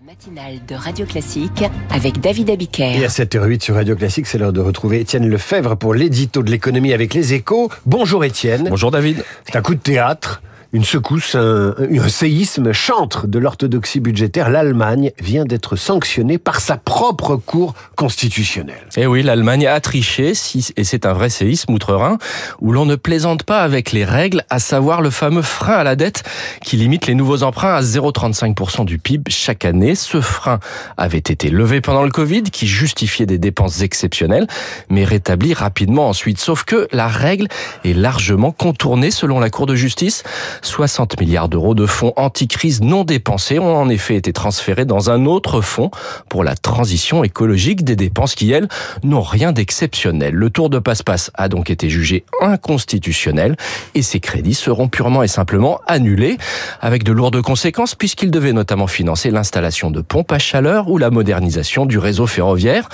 La matinale de Radio Classique avec David Abiker. Et à 7h08 sur Radio Classique, c'est l'heure de retrouver Étienne Lefebvre pour l'édito de l'économie avec les échos. Bonjour Étienne. Bonjour David. C'est un coup de théâtre une secousse, un, un, séisme chantre de l'orthodoxie budgétaire. L'Allemagne vient d'être sanctionnée par sa propre Cour constitutionnelle. Eh oui, l'Allemagne a triché, et c'est un vrai séisme outre-Rhin, où l'on ne plaisante pas avec les règles, à savoir le fameux frein à la dette qui limite les nouveaux emprunts à 0,35% du PIB chaque année. Ce frein avait été levé pendant le Covid, qui justifiait des dépenses exceptionnelles, mais rétabli rapidement ensuite. Sauf que la règle est largement contournée selon la Cour de justice. 60 milliards d'euros de fonds anti-crise non dépensés ont en effet été transférés dans un autre fonds pour la transition écologique des dépenses qui, elles, n'ont rien d'exceptionnel. Le tour de passe-passe a donc été jugé inconstitutionnel et ces crédits seront purement et simplement annulés avec de lourdes conséquences puisqu'ils devaient notamment financer l'installation de pompes à chaleur ou la modernisation du réseau ferroviaire.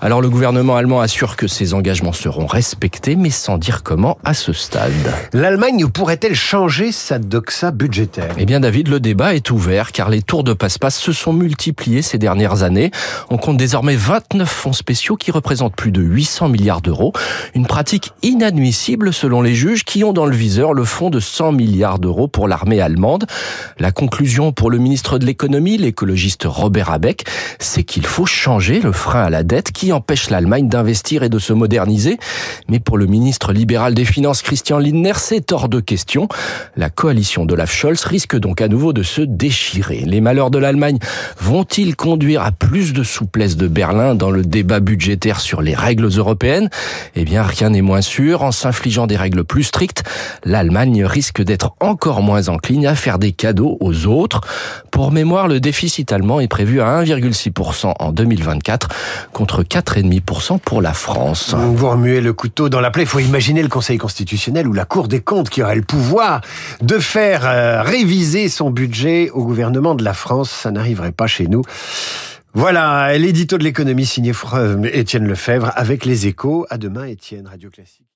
Alors le gouvernement allemand assure que ces engagements seront respectés mais sans dire comment à ce stade. L'Allemagne pourrait-elle changer sa budgétaire Eh bien David, le débat est ouvert car les tours de passe-passe se sont multipliés ces dernières années. On compte désormais 29 fonds spéciaux qui représentent plus de 800 milliards d'euros. Une pratique inadmissible selon les juges qui ont dans le viseur le fonds de 100 milliards d'euros pour l'armée allemande. La conclusion pour le ministre de l'économie, l'écologiste Robert Abeck, c'est qu'il faut changer le frein à la dette qui empêche l'Allemagne d'investir et de se moderniser. Mais pour le ministre libéral des Finances, Christian Lindner, c'est hors de question. Coalition d'Olaf Scholz risque donc à nouveau de se déchirer. Les malheurs de l'Allemagne vont-ils conduire à plus de souplesse de Berlin dans le débat budgétaire sur les règles européennes? Eh bien, rien n'est moins sûr. En s'infligeant des règles plus strictes, l'Allemagne risque d'être encore moins encline à faire des cadeaux aux autres. Pour mémoire, le déficit allemand est prévu à 1,6% en 2024 contre 4,5% pour la France. Vous remuez le couteau dans la plaie. Il faut imaginer le Conseil constitutionnel ou la Cour des comptes qui aurait le pouvoir de faire euh, réviser son budget au gouvernement de la France. Ça n'arriverait pas chez nous. Voilà, l'édito de l'économie signé Étienne Lefebvre avec les échos. À demain, Étienne, Radio Classique.